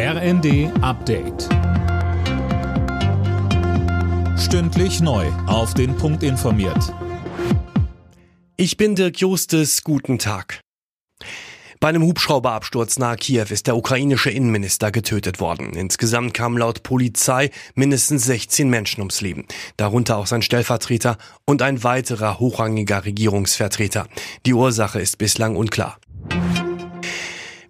RND Update. Stündlich neu. Auf den Punkt informiert. Ich bin Dirk Justes. Guten Tag. Bei einem Hubschrauberabsturz nahe Kiew ist der ukrainische Innenminister getötet worden. Insgesamt kamen laut Polizei mindestens 16 Menschen ums Leben. Darunter auch sein Stellvertreter und ein weiterer hochrangiger Regierungsvertreter. Die Ursache ist bislang unklar.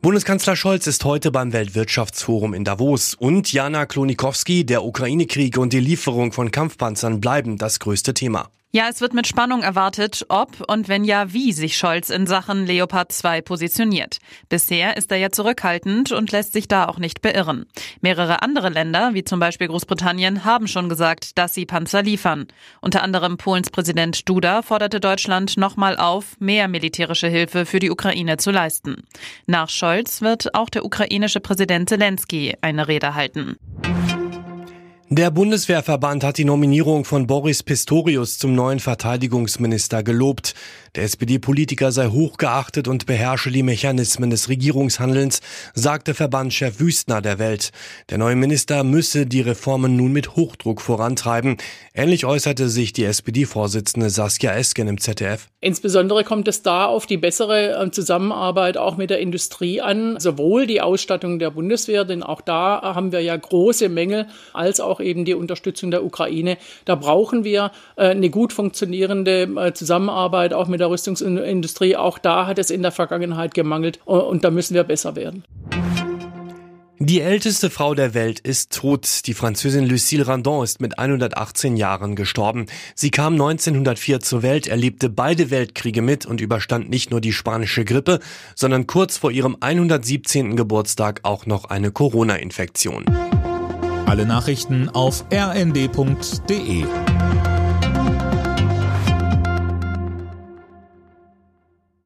Bundeskanzler Scholz ist heute beim Weltwirtschaftsforum in Davos und Jana Klonikowski, der Ukraine-Krieg und die Lieferung von Kampfpanzern bleiben das größte Thema. Ja, es wird mit Spannung erwartet, ob und wenn ja, wie sich Scholz in Sachen Leopard 2 positioniert. Bisher ist er ja zurückhaltend und lässt sich da auch nicht beirren. Mehrere andere Länder, wie zum Beispiel Großbritannien, haben schon gesagt, dass sie Panzer liefern. Unter anderem Polens Präsident Duda forderte Deutschland nochmal auf, mehr militärische Hilfe für die Ukraine zu leisten. Nach Scholz wird auch der ukrainische Präsident Zelensky eine Rede halten. Der Bundeswehrverband hat die Nominierung von Boris Pistorius zum neuen Verteidigungsminister gelobt. Der SPD-Politiker sei hochgeachtet und beherrsche die Mechanismen des Regierungshandelns, sagte Verbandschef Wüstner der Welt. Der neue Minister müsse die Reformen nun mit Hochdruck vorantreiben. Ähnlich äußerte sich die SPD-Vorsitzende Saskia Esken im ZDF. Insbesondere kommt es da auf die bessere äh, Zusammenarbeit auch mit der Industrie an, sowohl die Ausstattung der Bundeswehr, denn auch da haben wir ja große Mängel, als auch eben die Unterstützung der Ukraine. Da brauchen wir äh, eine gut funktionierende äh, Zusammenarbeit auch mit der Rüstungsindustrie. Auch da hat es in der Vergangenheit gemangelt und da müssen wir besser werden. Die älteste Frau der Welt ist tot. Die Französin Lucille Randon ist mit 118 Jahren gestorben. Sie kam 1904 zur Welt, erlebte beide Weltkriege mit und überstand nicht nur die spanische Grippe, sondern kurz vor ihrem 117. Geburtstag auch noch eine Corona-Infektion. Alle Nachrichten auf rnd.de